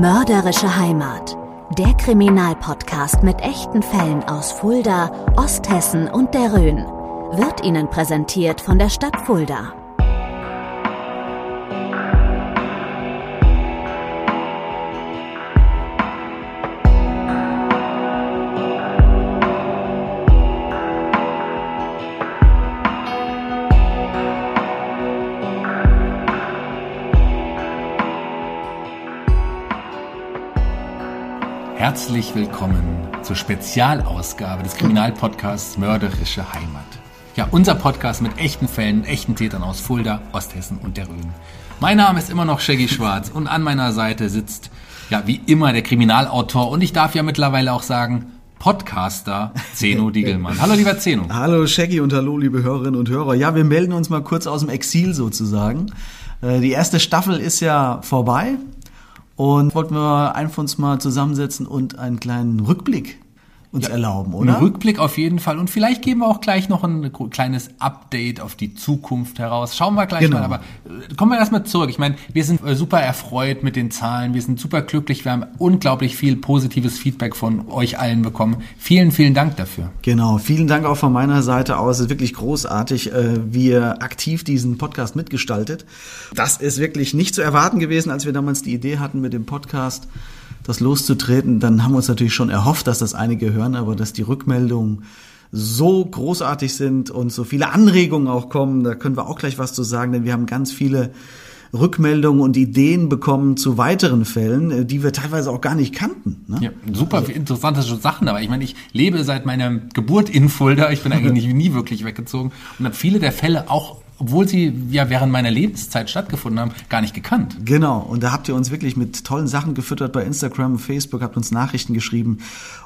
Mörderische Heimat. Der Kriminalpodcast mit echten Fällen aus Fulda, Osthessen und der Rhön wird Ihnen präsentiert von der Stadt Fulda. Herzlich willkommen zur Spezialausgabe des Kriminalpodcasts Mörderische Heimat. Ja, unser Podcast mit echten Fällen, echten Tätern aus Fulda, Osthessen und der Rhön. Mein Name ist immer noch Shaggy Schwarz und an meiner Seite sitzt ja wie immer der Kriminalautor und ich darf ja mittlerweile auch sagen, Podcaster Zeno Diegelmann. Hallo lieber Zeno. Hallo Shaggy und hallo liebe Hörerinnen und Hörer. Ja, wir melden uns mal kurz aus dem Exil sozusagen. Äh, die erste Staffel ist ja vorbei. Und wollten wir einfach uns mal zusammensetzen und einen kleinen Rückblick uns ja, erlauben, oder? Ein Rückblick auf jeden Fall. Und vielleicht geben wir auch gleich noch ein kleines Update auf die Zukunft heraus. Schauen wir gleich genau. mal. Aber äh, kommen wir erstmal zurück. Ich meine, wir sind äh, super erfreut mit den Zahlen. Wir sind super glücklich. Wir haben unglaublich viel positives Feedback von euch allen bekommen. Vielen, vielen Dank dafür. Genau. Vielen Dank auch von meiner Seite aus. Es ist wirklich großartig, äh, wie ihr aktiv diesen Podcast mitgestaltet. Das ist wirklich nicht zu erwarten gewesen, als wir damals die Idee hatten mit dem Podcast das loszutreten, dann haben wir uns natürlich schon erhofft, dass das einige hören, aber dass die Rückmeldungen so großartig sind und so viele Anregungen auch kommen, da können wir auch gleich was zu sagen, denn wir haben ganz viele Rückmeldungen und Ideen bekommen zu weiteren Fällen, äh, die wir teilweise auch gar nicht kannten. Ne? Ja, super also, interessante Sachen, aber ich meine, ich lebe seit meiner Geburt in Fulda, ich bin eigentlich nie wirklich weggezogen und habe viele der Fälle auch obwohl sie ja während meiner Lebenszeit stattgefunden haben, gar nicht gekannt. Genau, und da habt ihr uns wirklich mit tollen Sachen gefüttert bei Instagram, Facebook, habt uns Nachrichten geschrieben.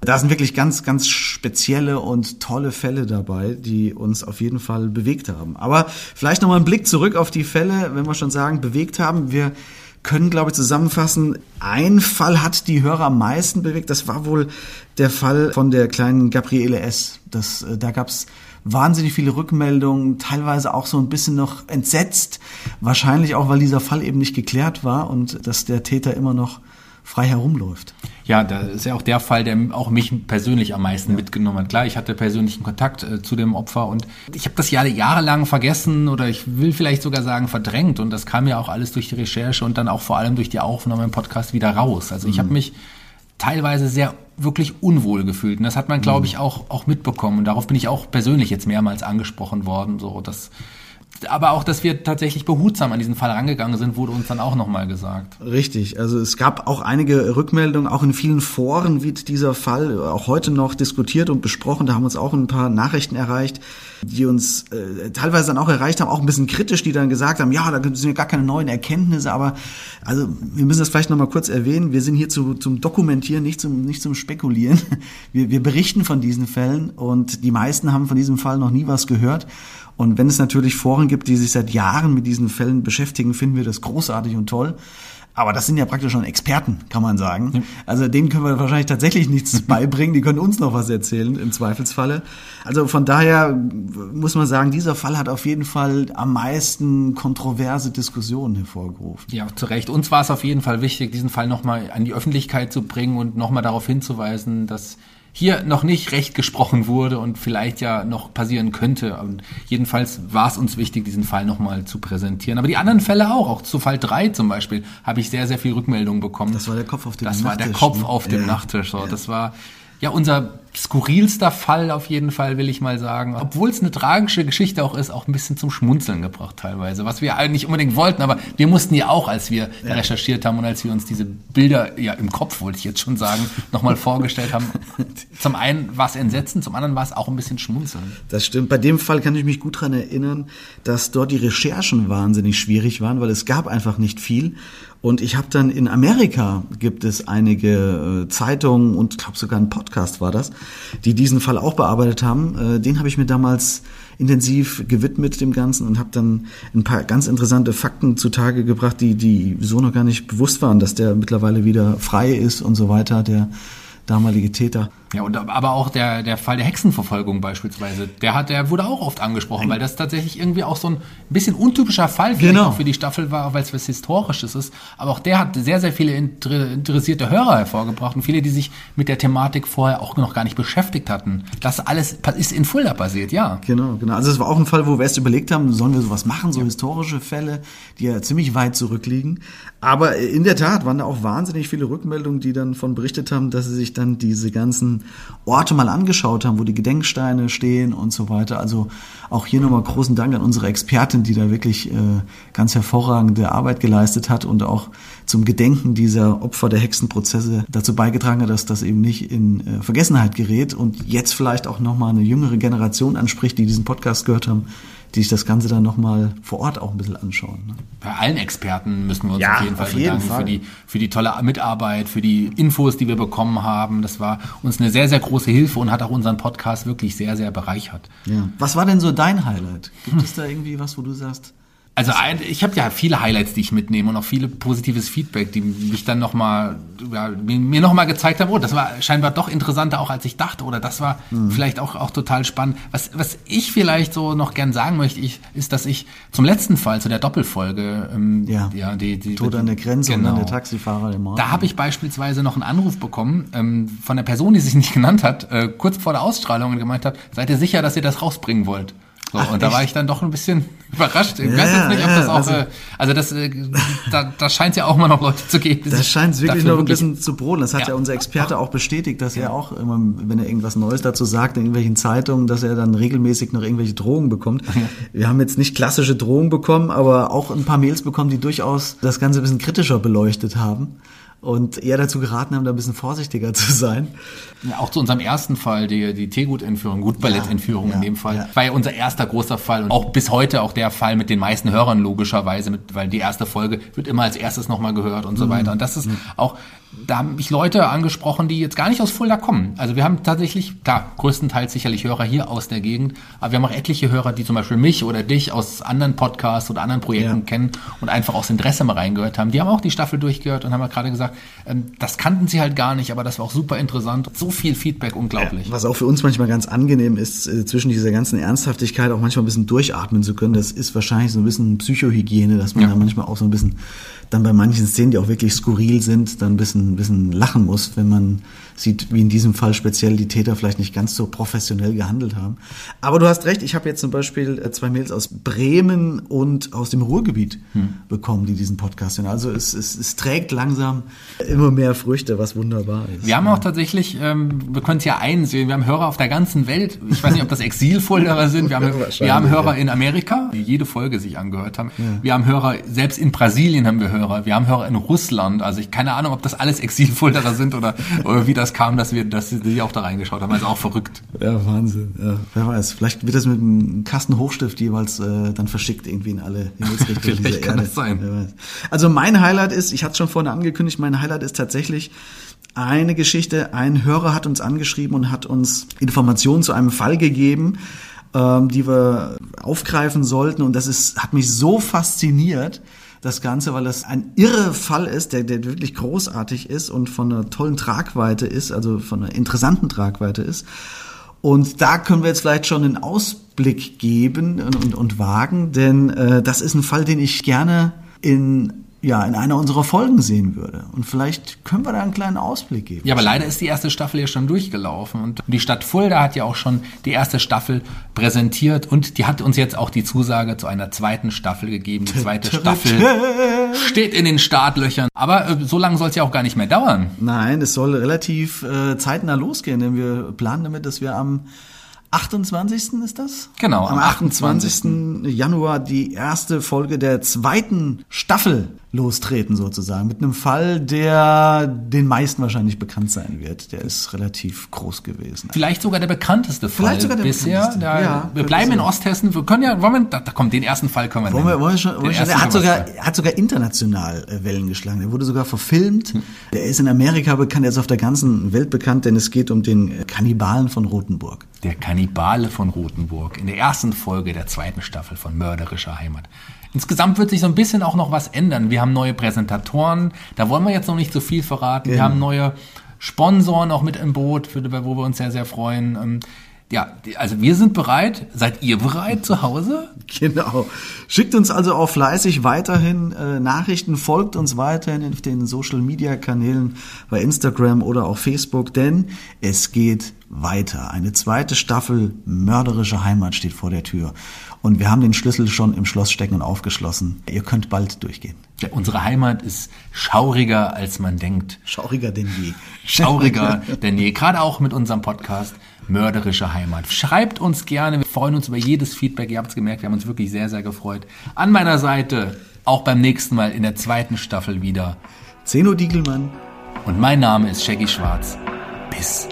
Da sind wirklich ganz, ganz spezielle und tolle Fälle dabei, die uns auf jeden Fall bewegt haben. Aber vielleicht nochmal ein Blick zurück auf die Fälle, wenn wir schon sagen, bewegt haben. Wir können, glaube ich, zusammenfassen, ein Fall hat die Hörer am meisten bewegt. Das war wohl der Fall von der kleinen Gabriele S. Das, äh, da gab's wahnsinnig viele Rückmeldungen, teilweise auch so ein bisschen noch entsetzt. Wahrscheinlich auch, weil dieser Fall eben nicht geklärt war und dass der Täter immer noch frei herumläuft. Ja, da ist ja auch der Fall, der auch mich persönlich am meisten ja. mitgenommen hat. Klar, ich hatte persönlichen Kontakt äh, zu dem Opfer und ich habe das Jahre, jahrelang vergessen oder ich will vielleicht sogar sagen verdrängt und das kam ja auch alles durch die Recherche und dann auch vor allem durch die Aufnahme im Podcast wieder raus. Also ich mhm. habe mich teilweise sehr wirklich unwohl gefühlt. Und das hat man, glaube ich, auch, auch mitbekommen. Und darauf bin ich auch persönlich jetzt mehrmals angesprochen worden. So, dass aber auch, dass wir tatsächlich behutsam an diesen Fall rangegangen sind, wurde uns dann auch nochmal gesagt. Richtig. Also es gab auch einige Rückmeldungen, auch in vielen Foren wird dieser Fall auch heute noch diskutiert und besprochen. Da haben uns auch ein paar Nachrichten erreicht, die uns äh, teilweise dann auch erreicht haben, auch ein bisschen kritisch, die dann gesagt haben, ja, da sind ja gar keine neuen Erkenntnisse, aber also wir müssen das vielleicht nochmal kurz erwähnen. Wir sind hier zu, zum Dokumentieren, nicht zum, nicht zum Spekulieren. Wir, wir berichten von diesen Fällen und die meisten haben von diesem Fall noch nie was gehört. Und wenn es natürlich Foren gibt, die sich seit Jahren mit diesen Fällen beschäftigen, finden wir das großartig und toll. Aber das sind ja praktisch schon Experten, kann man sagen. Also denen können wir wahrscheinlich tatsächlich nichts beibringen. Die können uns noch was erzählen im Zweifelsfalle. Also von daher muss man sagen, dieser Fall hat auf jeden Fall am meisten kontroverse Diskussionen hervorgerufen. Ja, zu Recht. Uns war es auf jeden Fall wichtig, diesen Fall nochmal an die Öffentlichkeit zu bringen und nochmal darauf hinzuweisen, dass hier noch nicht recht gesprochen wurde und vielleicht ja noch passieren könnte. Und jedenfalls war es uns wichtig, diesen Fall nochmal zu präsentieren. Aber die anderen Fälle auch, auch zu Fall 3 zum Beispiel, habe ich sehr, sehr viel Rückmeldungen bekommen. Das war der Kopf auf dem das Nachttisch. Das war der Kopf ne? auf dem ja. Nachttisch. So. Ja. Das war ja unser skurrilster Fall auf jeden Fall, will ich mal sagen. Obwohl es eine tragische Geschichte auch ist, auch ein bisschen zum Schmunzeln gebracht teilweise. Was wir eigentlich unbedingt wollten, aber wir mussten ja auch, als wir ja. recherchiert haben und als wir uns diese Bilder ja im Kopf, wollte ich jetzt schon sagen, nochmal vorgestellt haben. Zum einen war es entsetzen, zum anderen war es auch ein bisschen schmunzeln. Das stimmt. Bei dem Fall kann ich mich gut daran erinnern, dass dort die Recherchen wahnsinnig schwierig waren, weil es gab einfach nicht viel. Und ich habe dann in Amerika gibt es einige äh, Zeitungen und ich glaube sogar ein Podcast war das, die diesen Fall auch bearbeitet haben. Äh, den habe ich mir damals intensiv gewidmet dem Ganzen und habe dann ein paar ganz interessante Fakten zutage gebracht, die die so noch gar nicht bewusst waren, dass der mittlerweile wieder frei ist und so weiter, der damalige Täter. Ja, und aber auch der, der Fall der Hexenverfolgung beispielsweise, der hat, der wurde auch oft angesprochen, weil das tatsächlich irgendwie auch so ein bisschen untypischer Fall Genau. für die Staffel war, weil es was Historisches ist. Aber auch der hat sehr, sehr viele inter interessierte Hörer hervorgebracht und viele, die sich mit der Thematik vorher auch noch gar nicht beschäftigt hatten. Das alles ist in Fulda passiert, ja. Genau, genau. Also es war auch ein Fall, wo wir erst überlegt haben, sollen wir sowas machen, so historische Fälle, die ja ziemlich weit zurückliegen. Aber in der Tat waren da auch wahnsinnig viele Rückmeldungen, die dann von berichtet haben, dass sie sich dann diese ganzen Orte mal angeschaut haben, wo die Gedenksteine stehen und so weiter. Also auch hier nochmal großen Dank an unsere Expertin, die da wirklich äh, ganz hervorragende Arbeit geleistet hat und auch zum Gedenken dieser Opfer der Hexenprozesse dazu beigetragen hat, dass das eben nicht in äh, Vergessenheit gerät und jetzt vielleicht auch nochmal eine jüngere Generation anspricht, die diesen Podcast gehört haben, die sich das Ganze dann nochmal vor Ort auch ein bisschen anschauen. Ne? Bei allen Experten müssen wir uns Ja, auf jeden Fall auf jeden bedanken Fall. für die für die tolle Mitarbeit, für die Infos, die wir bekommen haben. Das war uns eine sehr sehr große Hilfe und hat auch unseren Podcast wirklich sehr sehr bereichert. Ja. Was war denn so dein Highlight? Gibt es da irgendwie was, wo du sagst, Also ein, ich habe ja viele Highlights, die ich mitnehme und auch viele positives Feedback, die mich dann noch mal ja, mir, mir noch mal gezeigt haben, oh, das war scheinbar doch interessanter auch als ich dachte oder das war Mhm. vielleicht auch auch total spannend. Was was ich vielleicht so noch gern sagen möchte, ich, ist, dass ich zum letzten Fall zu der Doppelfolge ähm, Ja. ja die, die Tod an der Grenze und dann Genau. der Taxifahrer der Mord? Da habe ich beispielsweise noch einen Anruf bekommen ähm, von der Person, die sich nicht genannt hat, äh, kurz vor der Ausstrahlung und gemeint hat, seid ihr sicher, dass ihr das rausbringen wollt? So, Ach, und da echt? war ich dann doch ein bisschen überrascht. Ich Ja, weiß jetzt nicht, ob ja, das auch, also- äh, also das, äh, da, da scheint es ja auch mal noch Leute zu geben. Das scheint es wirklich noch ein wirklich- bisschen zu brodeln. Das hat ja, Ja. unser Experte auch bestätigt, dass er auch immer, wenn er irgendwas Neues dazu sagt, in irgendwelchen Zeitungen, dass er dann regelmäßig noch irgendwelche Drohungen bekommt. Wir haben jetzt nicht klassische Drohungen bekommen, aber auch ein paar Mails bekommen, die durchaus das Ganze ein bisschen kritischer beleuchtet haben und eher dazu geraten haben, da ein bisschen vorsichtiger zu sein. Ja, auch zu unserem ersten Fall, die, die Teegut-Entführung, Gutballett-Entführung Ja, in dem Fall, ja. war ja unser erster großer Fall und auch bis heute auch der Fall mit den meisten Hörern logischerweise, mit, weil die erste Folge wird immer als erstes nochmal gehört und so Mhm. weiter. Und das ist auch, da haben mich Leute angesprochen, die jetzt gar nicht aus Fulda kommen. Also wir haben tatsächlich, klar, größtenteils sicherlich Hörer hier aus der Gegend, aber wir haben auch etliche Hörer, die zum Beispiel mich oder dich aus anderen Podcasts oder anderen Projekten Ja. kennen und einfach aus Interesse mal reingehört haben. Die haben auch die Staffel durchgehört und haben ja gerade gesagt, ähm, das kannten sie halt gar nicht, aber das war auch super interessant. So viel Feedback, unglaublich. Was auch für uns manchmal ganz angenehm ist, äh, zwischen dieser ganzen Ernsthaftigkeit auch manchmal ein bisschen durchatmen zu können. Das ist wahrscheinlich so ein bisschen Psychohygiene, dass man Ja. da manchmal auch so ein bisschen dann bei manchen Szenen, die auch wirklich skurril sind, dann ein bisschen, ein bisschen lachen muss, wenn man sieht, wie in diesem Fall speziell die Täter vielleicht nicht ganz so professionell gehandelt haben. Aber du hast recht, ich habe jetzt zum Beispiel äh, zwei Mails aus Bremen und aus dem Ruhrgebiet bekommen, die diesen Podcast hören. Also es, es, es trägt langsam immer mehr Früchte, was wunderbar ist. Wir haben auch tatsächlich, ähm, wir können es ja einsehen, wir haben Hörer auf der ganzen Welt. Ich weiß nicht, ob das Exilfolderer sind. Wir haben, wir haben Hörer ja. in Amerika, die jede Folge sich angehört haben. Wir haben Hörer, selbst in Brasilien haben wir Hörer. Wir haben Hörer in Russland. Also ich keine Ahnung, ob das alles Exilfolderer sind oder, oder wie das kam, dass wir, dass sie auch da reingeschaut haben. Also auch verrückt. Ja, Wahnsinn. Ja, wer weiß. Vielleicht wird das mit einem Kasten Hochstift jeweils äh, dann verschickt irgendwie in alle Himmelsrichtungen Vielleicht dieser kann Erde. das sein. Also mein Highlight ist, ich hatte es schon vorhin angekündigt, mein Highlight ist tatsächlich eine Geschichte. Ein Hörer hat uns angeschrieben und hat uns Informationen zu einem Fall gegeben, ähm, die wir aufgreifen sollten. Und das ist, hat mich so fasziniert, das Ganze, weil das ein irre Fall ist, der, der wirklich großartig ist und von einer tollen Tragweite ist, also von einer interessanten Tragweite ist. Und da können wir jetzt vielleicht schon einen Ausblick geben und, und, und wagen, denn äh, das ist ein Fall, den ich gerne in ja, in einer unserer Folgen sehen würde. Und vielleicht können wir da einen kleinen Ausblick geben. Ja, aber leider ist die erste Staffel ja schon durchgelaufen. Und die Stadt Fulda hat ja auch schon die erste Staffel präsentiert und die hat uns jetzt auch die Zusage zu einer zweiten Staffel gegeben. Die zweite Staffel steht in den Startlöchern. Aber äh, so lange soll es ja auch gar nicht mehr dauern. Nein, es soll relativ äh, zeitnah losgehen, denn wir planen damit, dass wir am 28. ist das? Genau, am 28. Januar die erste Folge der zweiten Staffel lostreten sozusagen. Mit einem Fall, der den meisten wahrscheinlich bekannt sein wird. Der ist relativ groß gewesen. Vielleicht sogar der bekannteste Fall Vielleicht sogar der bisher. bekannteste. Da, Ja, wir bleiben in. Osthessen. Wir können ja, wollen wir, da, da kommt den ersten Fall können wir Wollen wir, wollen wir schon, wollen wir schon, er hat sogar, hat sogar international äh, Wellen geschlagen. Er wurde sogar verfilmt. Hm. Der ist in Amerika bekannt, er ist auf der ganzen Welt bekannt, denn es geht um den äh, Kannibalen von Rothenburg. Der Kannibale von Rothenburg in der ersten Folge der zweiten Staffel von Mörderischer Heimat. Insgesamt wird sich so ein bisschen auch noch was ändern. Wir haben neue Präsentatoren, da wollen wir jetzt noch nicht so viel verraten. Wir Genau. haben neue Sponsoren auch mit im Boot, für, wo wir uns sehr, sehr freuen. Ja, also wir sind bereit. Seid ihr bereit zu Hause? Genau. Schickt uns also auch fleißig weiterhin äh, Nachrichten, folgt uns weiterhin auf den Social Media Kanälen bei Instagram oder auch Facebook, denn es geht weiter. Eine zweite Staffel Mörderische Heimat steht vor der Tür. Und wir haben den Schlüssel schon im Schloss stecken und aufgeschlossen. Ihr könnt bald durchgehen. Ja, unsere Heimat ist schauriger, als man denkt. Schauriger denn je. Schauriger denn je. Gerade auch mit unserem Podcast Mörderische Heimat. Schreibt uns gerne. Wir freuen uns über jedes Feedback. Ihr habt es gemerkt, wir haben uns wirklich sehr, sehr gefreut. An meiner Seite auch beim nächsten Mal in der zweiten Staffel wieder. Zeno Diegelmann. Und mein Name ist Shaggy Schwarz. Bis